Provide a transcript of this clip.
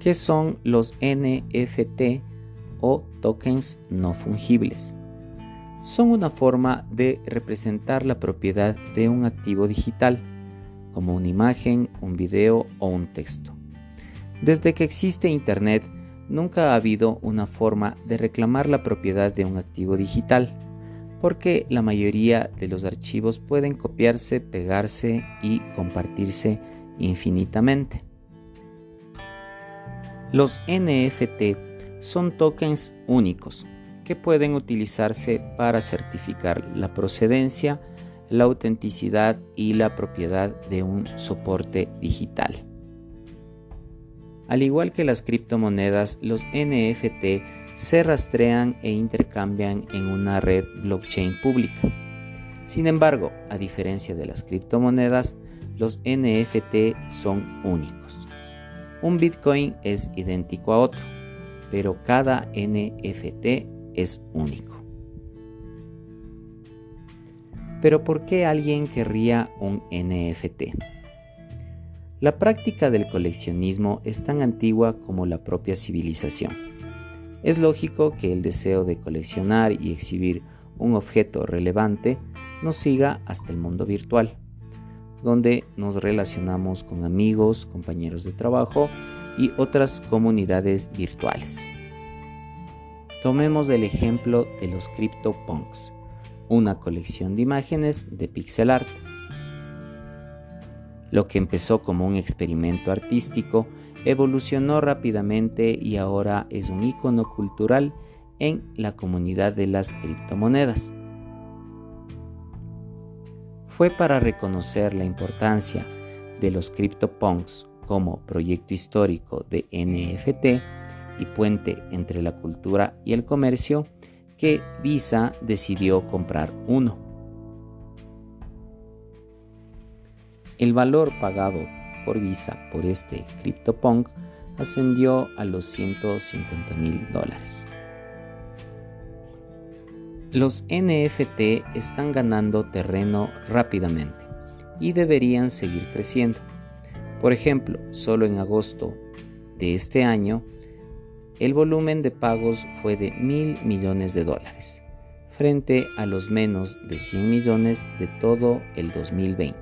¿Qué son los NFT o tokens no fungibles? Son una forma de representar la propiedad de un activo digital, como una imagen, un video o un texto. Desde que existe Internet, nunca ha habido una forma de reclamar la propiedad de un activo digital, porque la mayoría de los archivos pueden copiarse, pegarse y compartirse infinitamente. Los NFT son tokens únicos que pueden utilizarse para certificar la procedencia, la autenticidad y la propiedad de un soporte digital. Al igual que las criptomonedas, los NFT se rastrean e intercambian en una red blockchain pública. Sin embargo, a diferencia de las criptomonedas, los NFT son únicos. Un Bitcoin es idéntico a otro, pero cada NFT es único. Pero ¿por qué alguien querría un NFT? La práctica del coleccionismo es tan antigua como la propia civilización. Es lógico que el deseo de coleccionar y exhibir un objeto relevante nos siga hasta el mundo virtual, donde nos relacionamos con amigos, compañeros de trabajo y otras comunidades virtuales. Tomemos el ejemplo de los CryptoPunks, una colección de imágenes de pixel art lo que empezó como un experimento artístico evolucionó rápidamente y ahora es un icono cultural en la comunidad de las criptomonedas. Fue para reconocer la importancia de los CryptoPunks como proyecto histórico de NFT y puente entre la cultura y el comercio que Visa decidió comprar uno. El valor pagado por Visa por este CryptoPunk ascendió a los 150 mil dólares. Los NFT están ganando terreno rápidamente y deberían seguir creciendo. Por ejemplo, solo en agosto de este año, el volumen de pagos fue de mil millones de dólares, frente a los menos de 100 millones de todo el 2020.